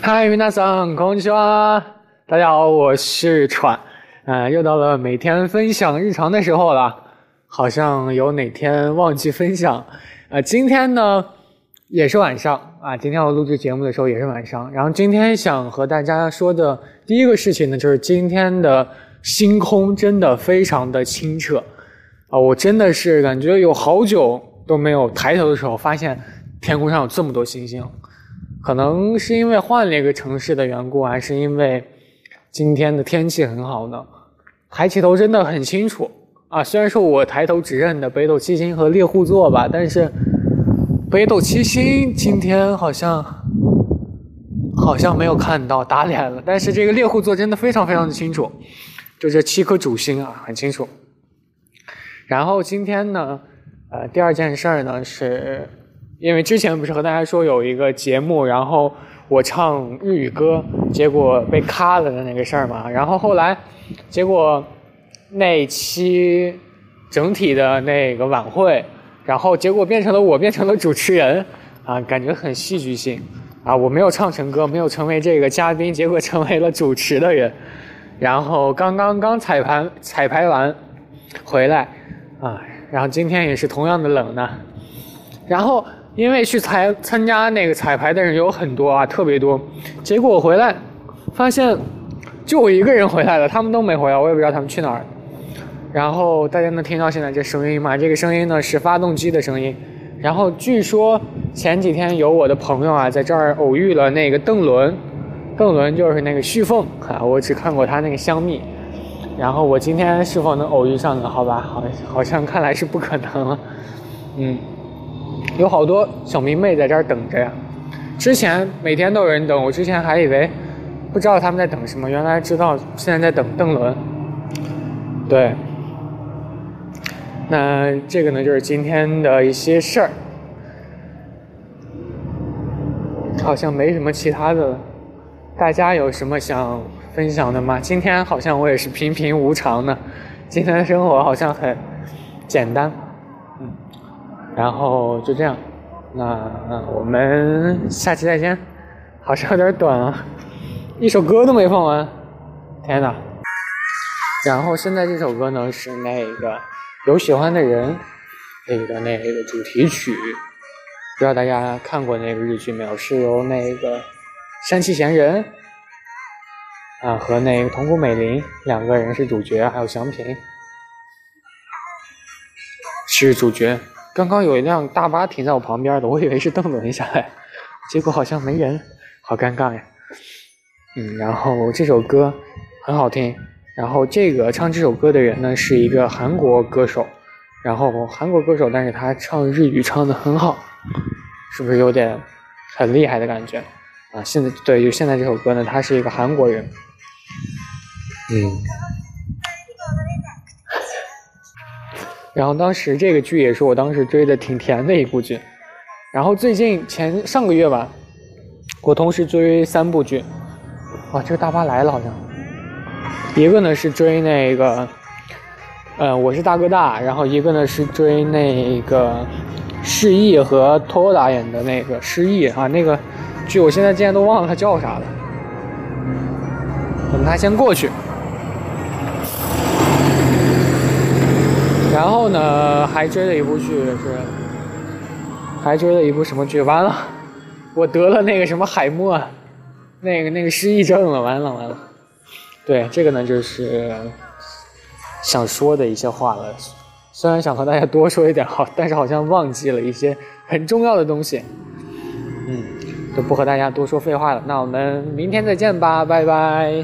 嗨，皆さん、こんにちは。大家好，我是川。呃，又到了每天分享日常的时候了。好像有哪天忘记分享。呃，今天呢也是晚上啊。今天我录制节目的时候也是晚上。然后今天想和大家说的第一个事情呢，就是今天的星空真的非常的清澈啊！我真的是感觉有好久都没有抬头的时候，发现天空上有这么多星星。 可能是因为换了一个城市的缘故，还是因为今天的天气很好呢？抬起头真的很清楚啊！虽然说我抬头只认得北斗七星和猎户座吧，但是北斗七星今天好像好像没有看到，打脸了。但是这个猎户座真的非常非常的清楚，就这七颗主星啊，很清楚。然后今天呢，呃，第二件事儿呢是。因为之前不是和大家说有一个节目，然后我唱日语歌，结果被卡了的那个事儿嘛。然后后来，结果那期整体的那个晚会，然后结果变成了我变成了主持人，啊，感觉很戏剧性啊！我没有唱成歌，没有成为这个嘉宾，结果成为了主持的人。然后刚刚刚彩排彩排完回来啊，然后今天也是同样的冷呢，然后。因为去彩参加那个彩排的人有很多啊，特别多。结果我回来，发现就我一个人回来了，他们都没回来，我也不知道他们去哪儿。然后大家能听到现在这声音吗？这个声音呢是发动机的声音。然后据说前几天有我的朋友啊在这儿偶遇了那个邓伦，邓伦就是那个旭凤啊，我只看过他那个香蜜。然后我今天是否能偶遇上呢？好吧，好，好像看来是不可能了。嗯。有好多小迷妹在这儿等着呀，之前每天都有人等，我之前还以为不知道他们在等什么，原来知道现在在等邓伦。对，那这个呢就是今天的一些事儿，好像没什么其他的了。大家有什么想分享的吗？今天好像我也是平平无常的，今天的生活好像很简单。然后就这样，那我们下期再见。好像有点短啊，一首歌都没放完，天哪！然后现在这首歌呢是那个有喜欢的人那个那个主题曲，不知道大家看过那个日剧没有？是由那个山崎贤人啊和那个桐谷美玲两个人是主角，还有祥平是主角。刚刚有一辆大巴停在我旁边的，我以为是邓伦下来，结果好像没人，好尴尬呀。嗯，然后这首歌很好听，然后这个唱这首歌的人呢是一个韩国歌手，然后韩国歌手，但是他唱日语唱的很好，是不是有点很厉害的感觉啊？现在对，就现在这首歌呢，他是一个韩国人，嗯。然后当时这个剧也是我当时追的挺甜的一部剧，然后最近前上个月吧，我同时追三部剧，哇，这个大巴来了好像，一个呢是追那个，呃，我是大哥大，然后一个呢是追那个释义和托导演的那个失忆。啊，那个剧我现在竟然都忘了它叫啥了，等它先过去。然后呢，还追了一部剧是，还追了一部什么剧？完了，我得了那个什么海默，那个那个失忆症了。完了完了，对这个呢，就是想说的一些话了。虽然想和大家多说一点好，但是好像忘记了一些很重要的东西。嗯，就不和大家多说废话了。那我们明天再见吧，拜拜。